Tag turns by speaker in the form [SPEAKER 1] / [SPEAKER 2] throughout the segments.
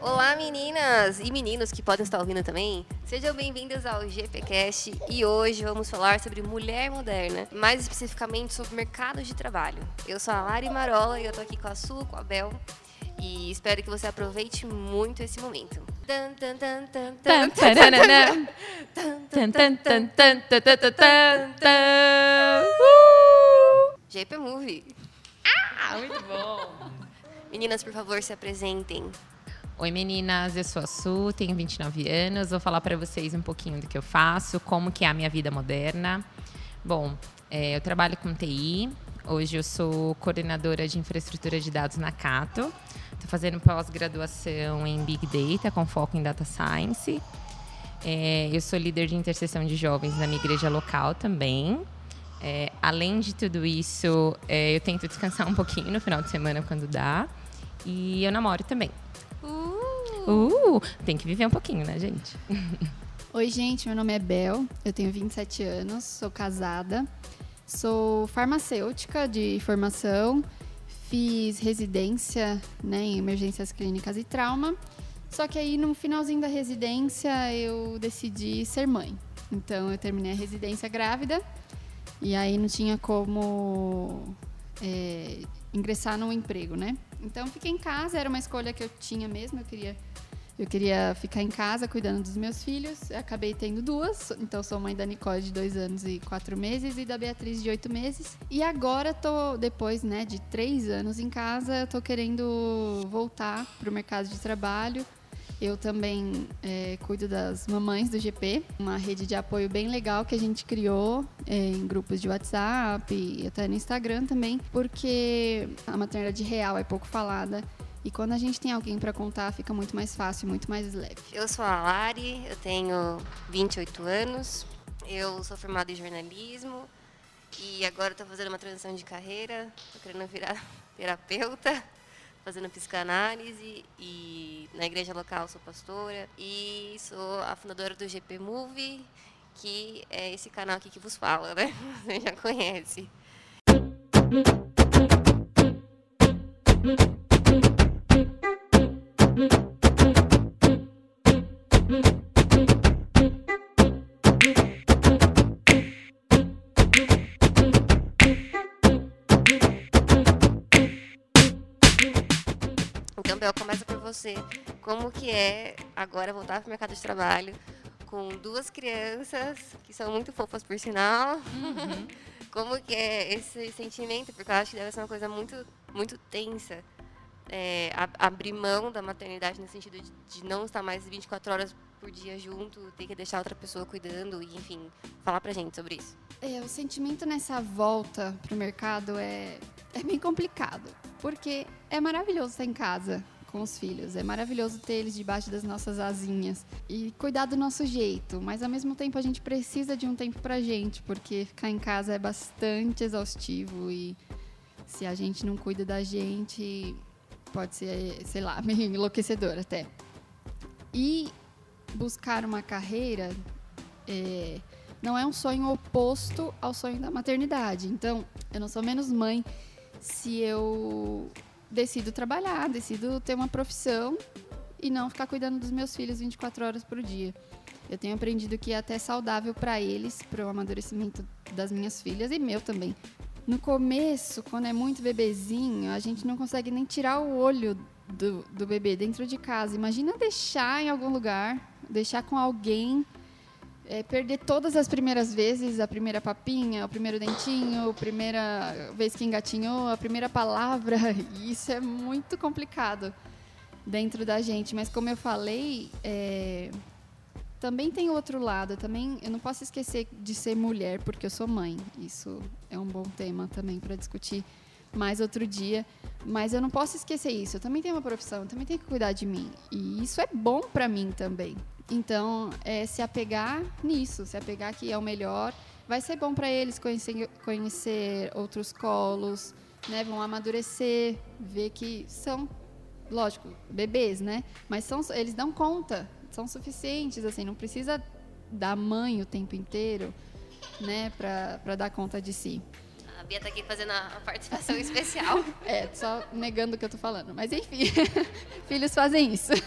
[SPEAKER 1] Olá, meninas e meninos que podem estar ouvindo também. Sejam bem-vindas ao GPcast e hoje vamos falar sobre mulher moderna, mais especificamente sobre mercado de trabalho. Eu sou a Lari Marola e eu tô aqui com a Su, com a Bel. E espero que você aproveite muito esse momento. GP Movie.
[SPEAKER 2] Ah, muito bom.
[SPEAKER 1] Meninas, por favor, se apresentem.
[SPEAKER 2] Oi meninas, eu sou a Su, tenho 29 anos, vou falar para vocês um pouquinho do que eu faço, como que é a minha vida moderna. Bom, é, eu trabalho com TI, hoje eu sou coordenadora de infraestrutura de dados na Cato, estou fazendo pós-graduação em Big Data com foco em Data Science. É, eu sou líder de interseção de jovens na minha igreja local também. É, além de tudo isso, é, eu tento descansar um pouquinho no final de semana quando dá. E eu namoro também. Uh, tem que viver um pouquinho, né, gente?
[SPEAKER 3] Oi, gente, meu nome é Bel, eu tenho 27 anos, sou casada, sou farmacêutica de formação, fiz residência né, em emergências clínicas e trauma, só que aí no finalzinho da residência eu decidi ser mãe. Então eu terminei a residência grávida e aí não tinha como é, ingressar no emprego, né? Então fiquei em casa, era uma escolha que eu tinha mesmo, eu queria eu queria ficar em casa cuidando dos meus filhos. Eu acabei tendo duas. Então, sou mãe da Nicole de dois anos e quatro meses e da Beatriz de oito meses. E agora, tô, depois né, de três anos em casa, tô querendo voltar para o mercado de trabalho. Eu também é, cuido das mamães do GP, uma rede de apoio bem legal que a gente criou é, em grupos de WhatsApp e até no Instagram também, porque a maternidade real é pouco falada e quando a gente tem alguém para contar, fica muito mais fácil, muito mais leve.
[SPEAKER 1] Eu sou a Lari, eu tenho 28 anos, eu sou formada em jornalismo e agora estou fazendo uma transição de carreira, estou querendo virar terapeuta, fazendo psicanálise e na igreja local sou pastora e sou a fundadora do GP Movie, que é esse canal aqui que vos fala, né? Você já conhece. Bel, começa por você. Como que é agora voltar para o mercado de trabalho com duas crianças que são muito fofas, por sinal? Como que é esse sentimento? Porque eu acho que deve ser uma coisa muito, muito tensa. É, ab- abrir mão da maternidade no sentido de, de não estar mais 24 horas por dia junto, ter que deixar outra pessoa cuidando e, enfim, falar pra gente sobre isso.
[SPEAKER 3] É, o sentimento nessa volta pro mercado é, é bem complicado, porque é maravilhoso estar em casa com os filhos, é maravilhoso ter eles debaixo das nossas asinhas e cuidar do nosso jeito, mas ao mesmo tempo a gente precisa de um tempo pra gente, porque ficar em casa é bastante exaustivo e se a gente não cuida da gente, pode ser, sei lá, meio enlouquecedor até. E buscar uma carreira é, não é um sonho oposto ao sonho da maternidade. Então, eu não sou menos mãe se eu decido trabalhar, decido ter uma profissão e não ficar cuidando dos meus filhos 24 horas por dia. Eu tenho aprendido que é até saudável para eles, para o amadurecimento das minhas filhas e meu também. No começo, quando é muito bebezinho, a gente não consegue nem tirar o olho do, do bebê dentro de casa. Imagina deixar em algum lugar, deixar com alguém é, perder todas as primeiras vezes, a primeira papinha, o primeiro dentinho, a primeira vez que engatinhou, a primeira palavra. Isso é muito complicado dentro da gente. Mas como eu falei, é, também tem outro lado. Também eu não posso esquecer de ser mulher porque eu sou mãe. Isso é um bom tema também para discutir mais outro dia. Mas eu não posso esquecer isso. Eu também tenho uma profissão, eu também tenho que cuidar de mim. E isso é bom para mim também. Então, é se apegar nisso, se apegar que é o melhor. Vai ser bom para eles conhecer, conhecer outros colos, né? Vão amadurecer, ver que são, lógico, bebês, né? Mas são, eles dão conta, são suficientes, assim, não precisa da mãe o tempo inteiro, né? Para dar conta de si.
[SPEAKER 1] Bia tá aqui fazendo a participação especial.
[SPEAKER 3] É, só negando o que eu tô falando. Mas enfim, filhos fazem isso.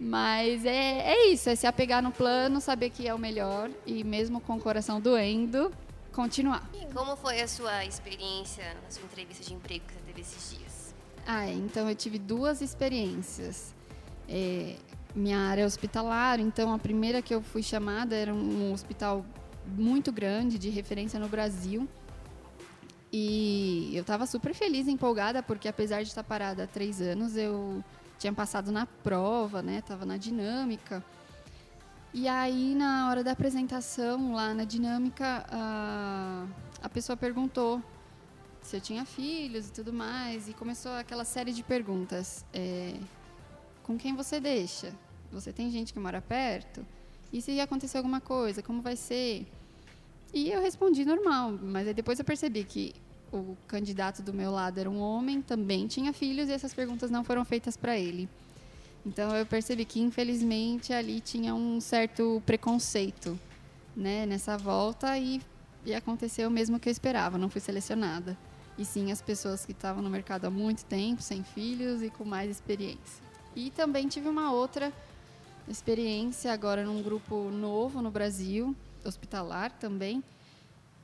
[SPEAKER 3] Mas é, é isso, é se apegar no plano, saber que é o melhor e mesmo com o coração doendo, continuar.
[SPEAKER 1] E como foi a sua experiência na sua entrevista de emprego que você teve esses dias?
[SPEAKER 3] Ah, então eu tive duas experiências. É, minha área é hospitalar, então a primeira que eu fui chamada era um hospital muito grande, de referência no Brasil. E eu estava super feliz empolgada, porque apesar de estar parada há três anos, eu tinha passado na prova, né? Tava na dinâmica. E aí, na hora da apresentação, lá na dinâmica, a, a pessoa perguntou se eu tinha filhos e tudo mais. E começou aquela série de perguntas. É, com quem você deixa? Você tem gente que mora perto? E se acontecer alguma coisa, como vai ser? E eu respondi normal, mas aí depois eu percebi que o candidato do meu lado era um homem, também tinha filhos e essas perguntas não foram feitas para ele. Então eu percebi que infelizmente ali tinha um certo preconceito, né, nessa volta e, e aconteceu o mesmo que eu esperava, não fui selecionada. E sim as pessoas que estavam no mercado há muito tempo, sem filhos e com mais experiência. E também tive uma outra experiência agora num grupo novo no Brasil, hospitalar também,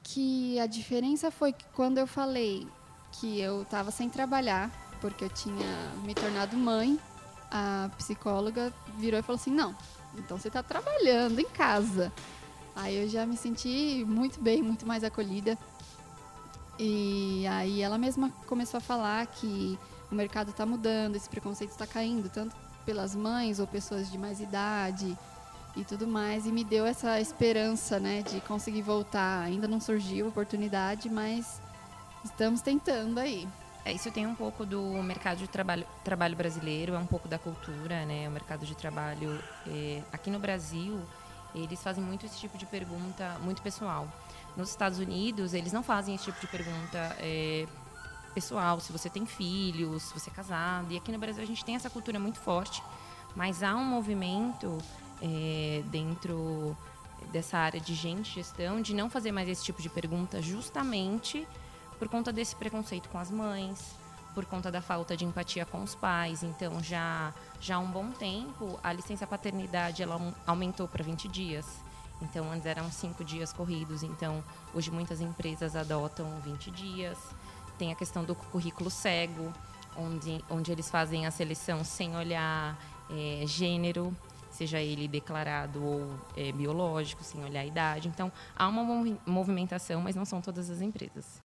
[SPEAKER 3] que a diferença foi que quando eu falei que eu estava sem trabalhar, porque eu tinha me tornado mãe, a psicóloga virou e falou assim: não, então você está trabalhando em casa. Aí eu já me senti muito bem, muito mais acolhida. E aí ela mesma começou a falar que o mercado está mudando, esse preconceito está caindo, tanto pelas mães ou pessoas de mais idade e tudo mais. E me deu essa esperança, né, de conseguir voltar. Ainda não surgiu a oportunidade, mas estamos tentando aí.
[SPEAKER 2] É, isso tem um pouco do mercado de trabalho, trabalho brasileiro, é um pouco da cultura, né? O mercado de trabalho é, aqui no Brasil, eles fazem muito esse tipo de pergunta muito pessoal. Nos Estados Unidos, eles não fazem esse tipo de pergunta é, pessoal, se você tem filhos, se você é casado. E aqui no Brasil a gente tem essa cultura muito forte, mas há um movimento é, dentro dessa área de gente, gestão, de não fazer mais esse tipo de pergunta justamente por conta desse preconceito com as mães, por conta da falta de empatia com os pais. Então, já, já há um bom tempo, a licença paternidade ela aumentou para 20 dias. Então, antes eram 5 dias corridos. Então, hoje muitas empresas adotam 20 dias. Tem a questão do currículo cego, onde, onde eles fazem a seleção sem olhar é, gênero seja ele declarado ou é, biológico, sem olhar a idade. Então, há uma movimentação, mas não são todas as empresas.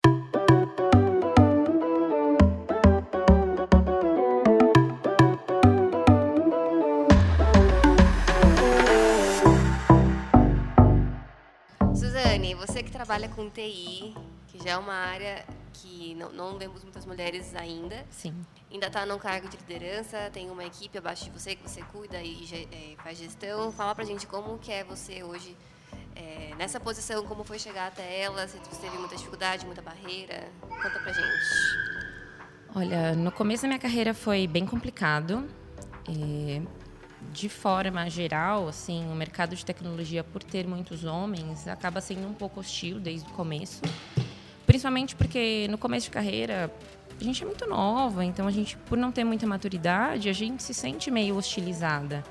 [SPEAKER 1] Suzane, você que trabalha com TI, que já é uma área que não, não vemos muitas mulheres ainda.
[SPEAKER 2] Sim.
[SPEAKER 1] Ainda está num cargo de liderança, tem uma equipe abaixo de você que você cuida e é, faz gestão. Fala pra gente como que é você hoje é, nessa posição, como foi chegar até ela, se você teve muita dificuldade, muita barreira. Conta pra gente.
[SPEAKER 2] Olha, no começo da minha carreira foi bem complicado. É, de forma geral, assim, o mercado de tecnologia, por ter muitos homens, acaba sendo um pouco hostil desde o começo. Principalmente porque no começo de carreira a gente é muito nova, então a gente, por não ter muita maturidade, a gente se sente meio hostilizada.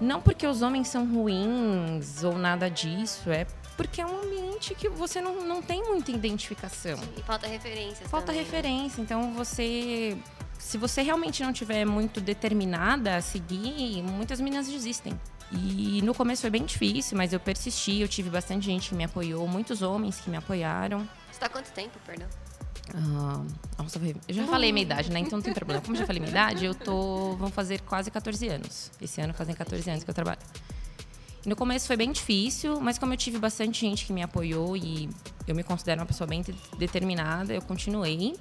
[SPEAKER 2] Não porque os homens são ruins ou nada disso, é porque é um ambiente que você não, não tem muita identificação.
[SPEAKER 1] E falta referência.
[SPEAKER 2] Falta
[SPEAKER 1] também,
[SPEAKER 2] né? referência, né? então você. Se você realmente não tiver muito determinada a seguir, muitas meninas desistem. E no começo foi bem difícil, mas eu persisti, eu tive bastante gente que me apoiou, muitos homens que me apoiaram
[SPEAKER 1] está há quanto tempo, perdão?
[SPEAKER 2] Ah, nossa, eu já falei minha idade, né? Então não tem problema. Como eu já falei minha idade, eu tô. Vamos fazer quase 14 anos. Esse ano fazem 14 anos que eu trabalho. E no começo foi bem difícil, mas como eu tive bastante gente que me apoiou e eu me considero uma pessoa bem determinada, eu continuei.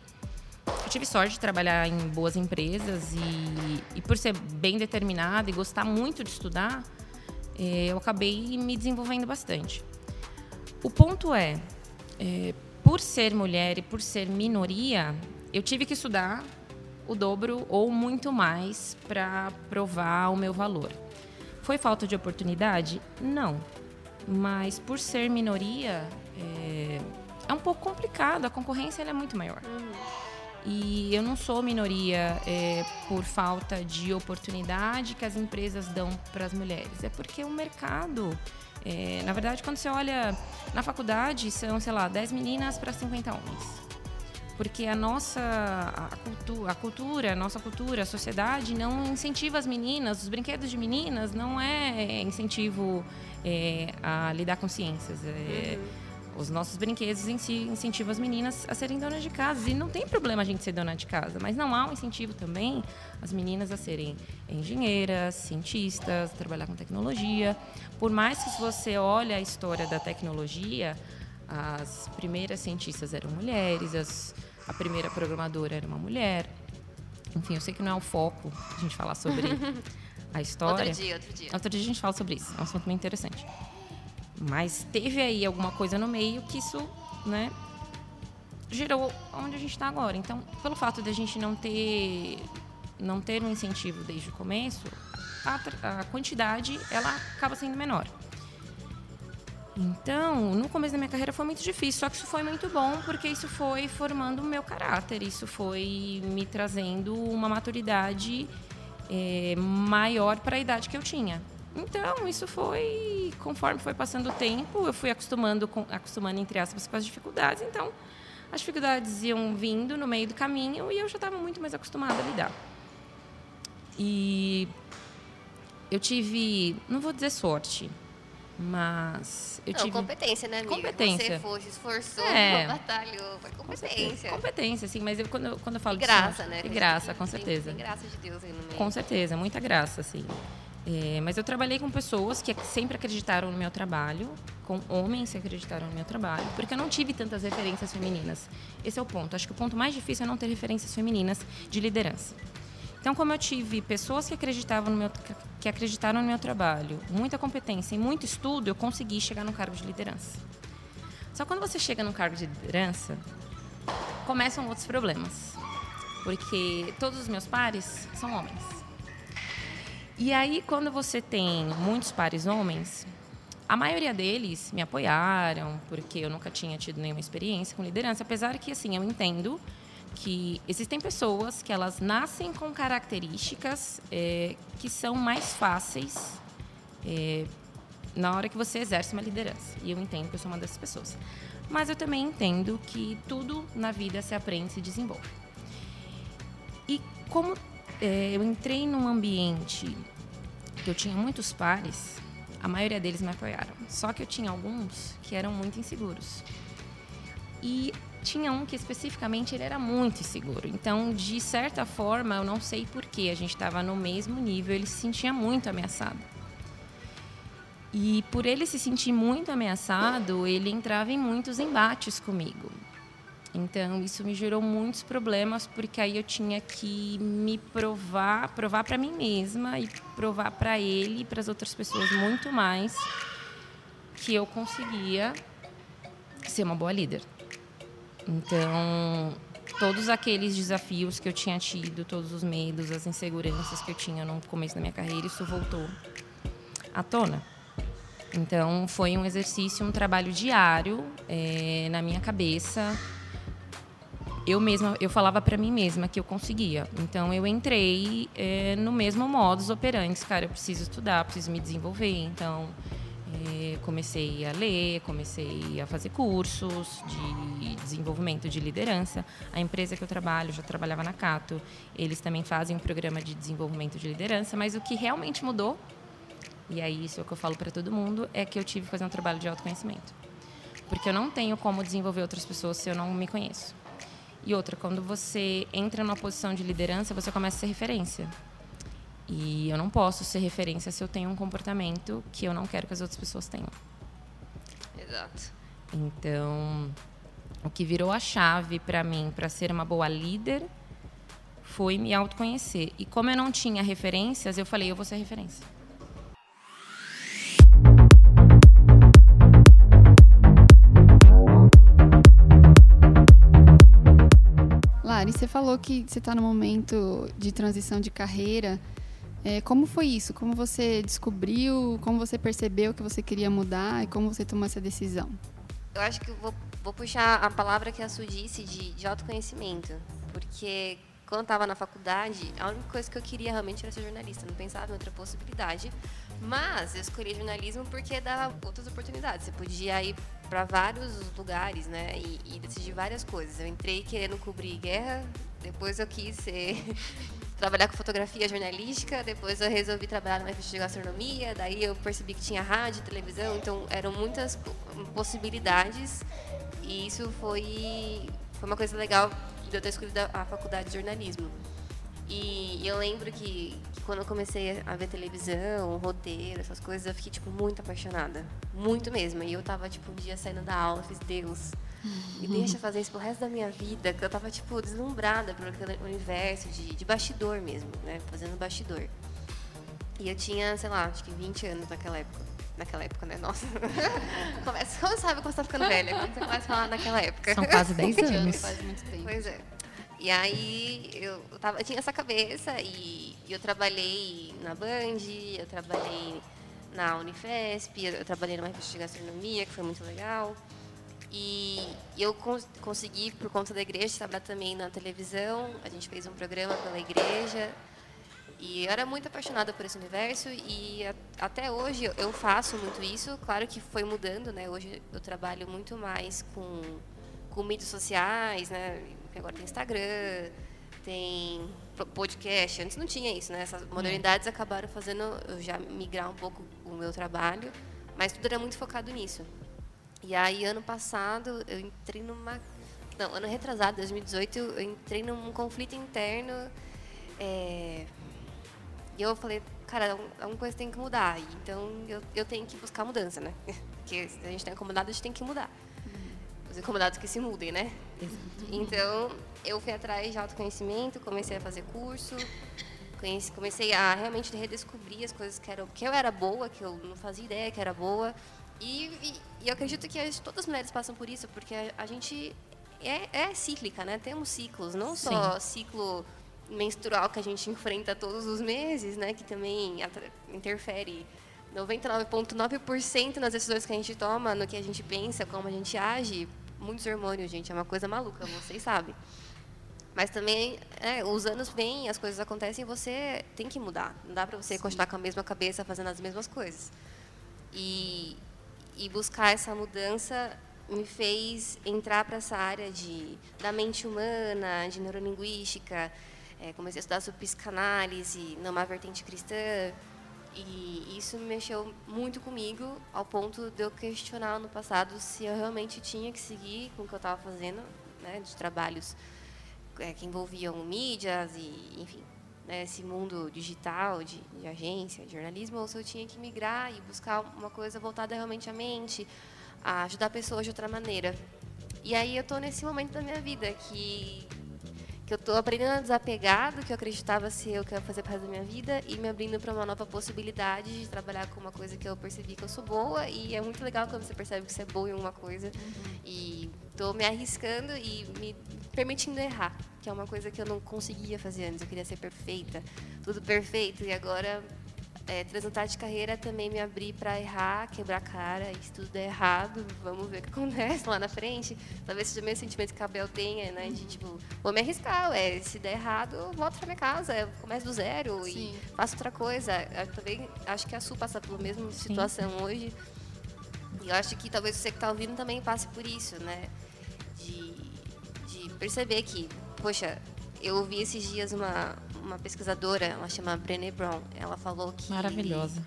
[SPEAKER 2] Eu tive sorte de trabalhar em boas empresas e, e por ser bem determinada e gostar muito de estudar, eh, eu acabei me desenvolvendo bastante. O ponto é, é por ser mulher e por ser minoria, eu tive que estudar o dobro ou muito mais para provar o meu valor. Foi falta de oportunidade? Não. Mas por ser minoria, é, é um pouco complicado, a concorrência é muito maior.
[SPEAKER 1] Uhum.
[SPEAKER 2] E eu não sou minoria é, por falta de oportunidade que as empresas dão para as mulheres. É porque o mercado, é, na verdade, quando você olha na faculdade, são, sei lá, 10 meninas para 50 homens. Porque a nossa a cultura, a cultura, a nossa cultura, a sociedade não incentiva as meninas, os brinquedos de meninas não é incentivo é, a lidar com ciências. É, uhum os nossos brinquedos em si incentivam as meninas a serem donas de casa. E não tem problema a gente ser dona de casa, mas não há um incentivo também as meninas a serem engenheiras, cientistas, trabalhar com tecnologia. Por mais que você olhe a história da tecnologia, as primeiras cientistas eram mulheres, as, a primeira programadora era uma mulher. Enfim, eu sei que não é o foco a gente falar sobre a história.
[SPEAKER 1] Outro dia, outro dia.
[SPEAKER 2] Outro dia a gente fala sobre isso. É um assunto muito interessante. Mas teve aí alguma coisa no meio que isso, né, gerou onde a gente está agora. Então, pelo fato de a gente não ter não ter um incentivo desde o começo, a, a quantidade ela acaba sendo menor. Então, no começo da minha carreira foi muito difícil, só que isso foi muito bom porque isso foi formando o meu caráter, isso foi me trazendo uma maturidade é, maior para a idade que eu tinha. Então, isso foi, conforme foi passando o tempo, eu fui acostumando, com, acostumando entre aspas, com as dificuldades. Então, as dificuldades iam vindo no meio do caminho e eu já estava muito mais acostumada a lidar. E eu tive, não vou dizer sorte, mas eu
[SPEAKER 1] não,
[SPEAKER 2] tive
[SPEAKER 1] competência, né, amiga?
[SPEAKER 2] Competência.
[SPEAKER 1] Você foi, se esforçou,
[SPEAKER 2] É.
[SPEAKER 1] batalhou, foi competência.
[SPEAKER 2] competência, sim, mas eu, quando, eu, quando eu falo
[SPEAKER 1] E
[SPEAKER 2] de
[SPEAKER 1] graça, né?
[SPEAKER 2] E graça, com
[SPEAKER 1] Tem-
[SPEAKER 2] certeza.
[SPEAKER 1] Tem graça de Deus aí no meio.
[SPEAKER 2] Com certeza, muita graça, assim. É, mas eu trabalhei com pessoas que sempre acreditaram no meu trabalho, com homens que acreditaram no meu trabalho, porque eu não tive tantas referências femininas. Esse é o ponto. Acho que o ponto mais difícil é não ter referências femininas de liderança. Então, como eu tive pessoas que acreditavam no meu, que acreditaram no meu trabalho, muita competência e muito estudo, eu consegui chegar no cargo de liderança. Só quando você chega no cargo de liderança, começam outros problemas, porque todos os meus pares são homens. E aí, quando você tem muitos pares homens, a maioria deles me apoiaram, porque eu nunca tinha tido nenhuma experiência com liderança, apesar que, assim, eu entendo que existem pessoas que elas nascem com características é, que são mais fáceis é, na hora que você exerce uma liderança. E eu entendo que eu sou uma dessas pessoas. Mas eu também entendo que tudo na vida se aprende e se desenvolve. E como é, eu entrei num ambiente que eu tinha muitos pares, a maioria deles me apoiaram. Só que eu tinha alguns que eram muito inseguros. E tinha um que especificamente ele era muito inseguro. Então, de certa forma, eu não sei porquê, a gente estava no mesmo nível, ele se sentia muito ameaçado. E por ele se sentir muito ameaçado, ele entrava em muitos embates comigo. Então, isso me gerou muitos problemas, porque aí eu tinha que me provar, provar para mim mesma e provar para ele e para as outras pessoas muito mais que eu conseguia ser uma boa líder. Então, todos aqueles desafios que eu tinha tido, todos os medos, as inseguranças que eu tinha no começo da minha carreira, isso voltou à tona. Então, foi um exercício, um trabalho diário eh, na minha cabeça. Eu mesma, eu falava para mim mesma que eu conseguia. Então, eu entrei eh, no mesmo modus operandi. Cara, eu preciso estudar, preciso me desenvolver. Então, eh, comecei a ler, comecei a fazer cursos de desenvolvimento de liderança. A empresa que eu trabalho, já trabalhava na Cato, eles também fazem um programa de desenvolvimento de liderança. Mas o que realmente mudou e aí isso é o que eu falo para todo mundo, é que eu tive que fazer um trabalho de autoconhecimento. Porque eu não tenho como desenvolver outras pessoas se eu não me conheço. E outra, quando você entra numa posição de liderança, você começa a ser referência. E eu não posso ser referência se eu tenho um comportamento que eu não quero que as outras pessoas tenham.
[SPEAKER 1] Exato.
[SPEAKER 2] Então, o que virou a chave para mim para ser uma boa líder foi me autoconhecer. E como eu não tinha referências, eu falei, eu vou ser referência.
[SPEAKER 3] Você falou que você está no momento de transição de carreira. É, como foi isso? Como você descobriu? Como você percebeu que você queria mudar? E como você tomou essa decisão?
[SPEAKER 1] Eu acho que vou vou puxar a palavra que a Su disse de, de autoconhecimento, porque quando estava na faculdade, a única coisa que eu queria realmente era ser jornalista, não pensava em outra possibilidade. Mas eu escolhi jornalismo porque dava outras oportunidades. Você podia ir para vários lugares, né, e, e decidir várias coisas. Eu entrei querendo cobrir guerra, depois eu quis ser trabalhar com fotografia jornalística, depois eu resolvi trabalhar numa revista de gastronomia, daí eu percebi que tinha rádio, televisão, então eram muitas possibilidades e isso foi, foi uma coisa legal de eu ter escolhido a faculdade de jornalismo. E eu lembro que, que, quando eu comecei a ver televisão, roteiro, essas coisas, eu fiquei, tipo, muito apaixonada. Muito mesmo. E eu tava, tipo, um dia saindo da aula, fiz, Deus, me deixa fazer isso pro resto da minha vida. Que eu tava, tipo, deslumbrada por aquele universo de, de bastidor mesmo, né? Fazendo bastidor. E eu tinha, sei lá, acho que 20 anos naquela época. Naquela época, né? Nossa. Começa, como sabe quando você tá ficando velha? Quando você começa a falar naquela época.
[SPEAKER 2] São quase 10 anos.
[SPEAKER 3] Faz muito tempo.
[SPEAKER 1] Pois é. E aí eu, tava, eu tinha essa cabeça e, eu trabalhei na Band, eu trabalhei na Unifesp, eu, eu trabalhei numa revista de gastronomia, que foi muito legal. E, eu cons consegui, por conta da igreja, trabalhar também na televisão. A gente fez um programa pela igreja. E eu era muito apaixonada por esse universo e até hoje eu faço muito isso. Claro que foi mudando, né? Hoje eu trabalho muito mais com, com mídias sociais, né? Agora tem Instagram, tem podcast. Antes não tinha isso, né? Essas modernidades acabaram fazendo eu já migrar um pouco o meu trabalho, mas tudo era muito focado nisso. E aí, ano passado, eu entrei numa. Não, ano retrasado, 2018, eu entrei num conflito interno. É, e eu falei, cara, alguma coisa tem que mudar. Então, eu, eu tenho que buscar mudança, né? Porque se a gente está incomodado, a gente tem que mudar os incomodados que se mudem, né? Então, eu fui atrás de autoconhecimento, comecei a fazer curso, comecei a realmente redescobrir as coisas que, eram, que eu era boa, que eu não fazia ideia que era boa. E, e, e eu acredito que todas as mulheres passam por isso, porque a, a gente é, é, cíclica, né? Temos ciclos, não Sim. só ciclo menstrual que a gente enfrenta todos os meses, né? Que também interfere 99,9% nas decisões que a gente toma, no que a gente pensa, como a gente age, muitos hormônios, gente, é uma coisa maluca, vocês sabem. Mas também, é, os anos vêm, as coisas acontecem você tem que mudar. Não dá para você Sim. continuar com a mesma cabeça fazendo as mesmas coisas. E, e buscar essa mudança me fez entrar para essa área de, da mente humana, de neurolinguística. É, comecei a estudar sobre psicanálise, numa vertente cristã. E isso mexeu muito comigo, ao ponto de eu questionar no passado se eu realmente tinha que seguir com o que eu estava fazendo, né, de trabalhos é, que envolviam mídias e, enfim, né, esse mundo digital de, de, agência, de jornalismo, ou se eu tinha que migrar e buscar uma coisa voltada realmente à mente, a ajudar pessoas de outra maneira. E aí eu estou nesse momento da minha vida que que eu estou aprendendo a desapegar do que eu acreditava ser o que eu ia fazer para da minha vida e me abrindo para uma nova possibilidade de trabalhar com uma coisa que eu percebi que eu sou boa e é muito legal quando você percebe que você é boa em uma coisa uhum. e estou me arriscando e me permitindo errar, que é uma coisa que eu não conseguia fazer antes, eu queria ser perfeita, tudo perfeito e agora é, transitar de carreira também me abrir para errar, quebrar a cara, e se tudo der errado, vamos ver o que acontece lá na frente. Talvez seja o mesmo sentimento que a Bel tenha, né? De tipo, vou me arriscar, é, se der errado, eu volto para minha casa, eu começo do zero Sim. e faço outra coisa. Eu também acho que a Su passa pela mesma situação Sim. hoje. E eu acho que talvez você que está ouvindo também passe por isso, né? De, de perceber que, poxa, eu ouvi esses dias uma, uma pesquisadora, ela chama Brené Brown, ela falou que
[SPEAKER 2] maravilhosa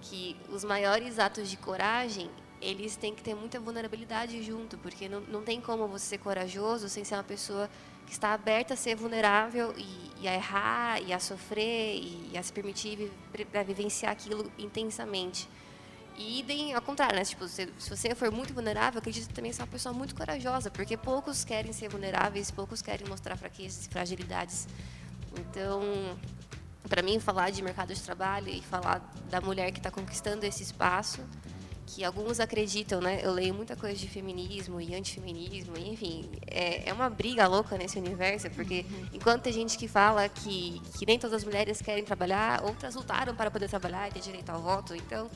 [SPEAKER 1] que os maiores atos de coragem eles têm que ter muita vulnerabilidade junto, porque não, não tem como você ser corajoso sem ser uma pessoa que está aberta a ser vulnerável e, e a errar, e a sofrer, e, e a se permitir a vivenciar aquilo intensamente. E idem ao contrário, né? Tipo, se, se você for muito vulnerável, acredito que também ser uma pessoa muito corajosa, porque poucos querem ser vulneráveis, poucos querem mostrar fraquezas e fragilidades. Então, para mim, falar de mercado de trabalho e falar da mulher que está conquistando esse espaço, que alguns acreditam, né? Eu leio muita coisa de feminismo e antifeminismo, enfim, é, é uma briga louca nesse universo, porque uhum. enquanto tem gente que fala que, que nem todas as mulheres querem trabalhar, outras lutaram para poder trabalhar e ter direito ao voto, então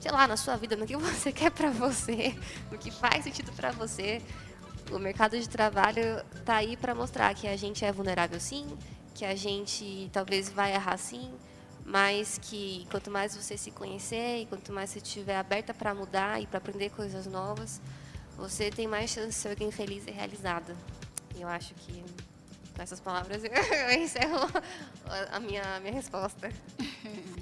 [SPEAKER 1] sei lá, na sua vida, no que você quer para você, no que faz sentido para você. o mercado de trabalho está aí para mostrar que a gente é vulnerável sim, que a gente talvez vai errar sim, mas que quanto mais você se conhecer e quanto mais você estiver aberta para mudar e para aprender coisas novas, você tem mais chance de ser alguém feliz e realizada. E eu acho que com essas palavras eu encerro a minha, a minha resposta.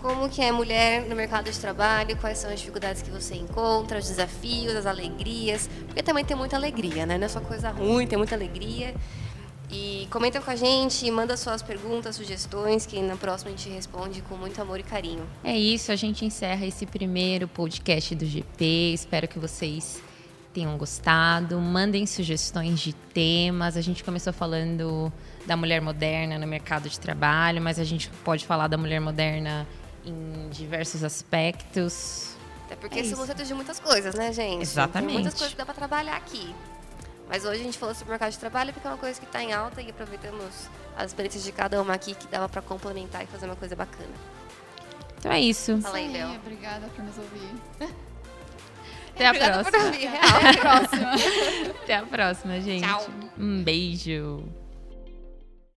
[SPEAKER 1] Como que é mulher no mercado de trabalho? Quais são as dificuldades que você encontra, os desafios, as alegrias? Porque também tem muita alegria, né? Não é só coisa ruim, tem muita alegria. E comenta com a gente, manda suas perguntas, sugestões, que na próxima a gente responde com muito amor e carinho.
[SPEAKER 2] É isso, a gente encerra esse primeiro podcast do GP. Espero que vocês tenham gostado. Mandem sugestões de temas. A gente começou falando da mulher moderna no mercado de trabalho, mas a gente pode falar da mulher moderna em diversos aspectos.
[SPEAKER 1] Até porque é somos de muitas coisas, né, gente?
[SPEAKER 2] Exatamente.
[SPEAKER 1] Tem muitas coisas que dá para trabalhar aqui. Mas hoje a gente falou sobre o mercado de trabalho porque é uma coisa que está em alta e aproveitamos as experiências de cada uma aqui que dava para complementar e fazer uma coisa bacana.
[SPEAKER 2] Então é isso.
[SPEAKER 1] Fala aí.
[SPEAKER 3] Obrigada por nos ouvir.
[SPEAKER 2] Até a
[SPEAKER 1] Obrigada
[SPEAKER 2] próxima.
[SPEAKER 1] por ouvir.
[SPEAKER 3] Até a próxima.
[SPEAKER 2] Até a próxima, gente.
[SPEAKER 1] Tchau.
[SPEAKER 2] Um beijo.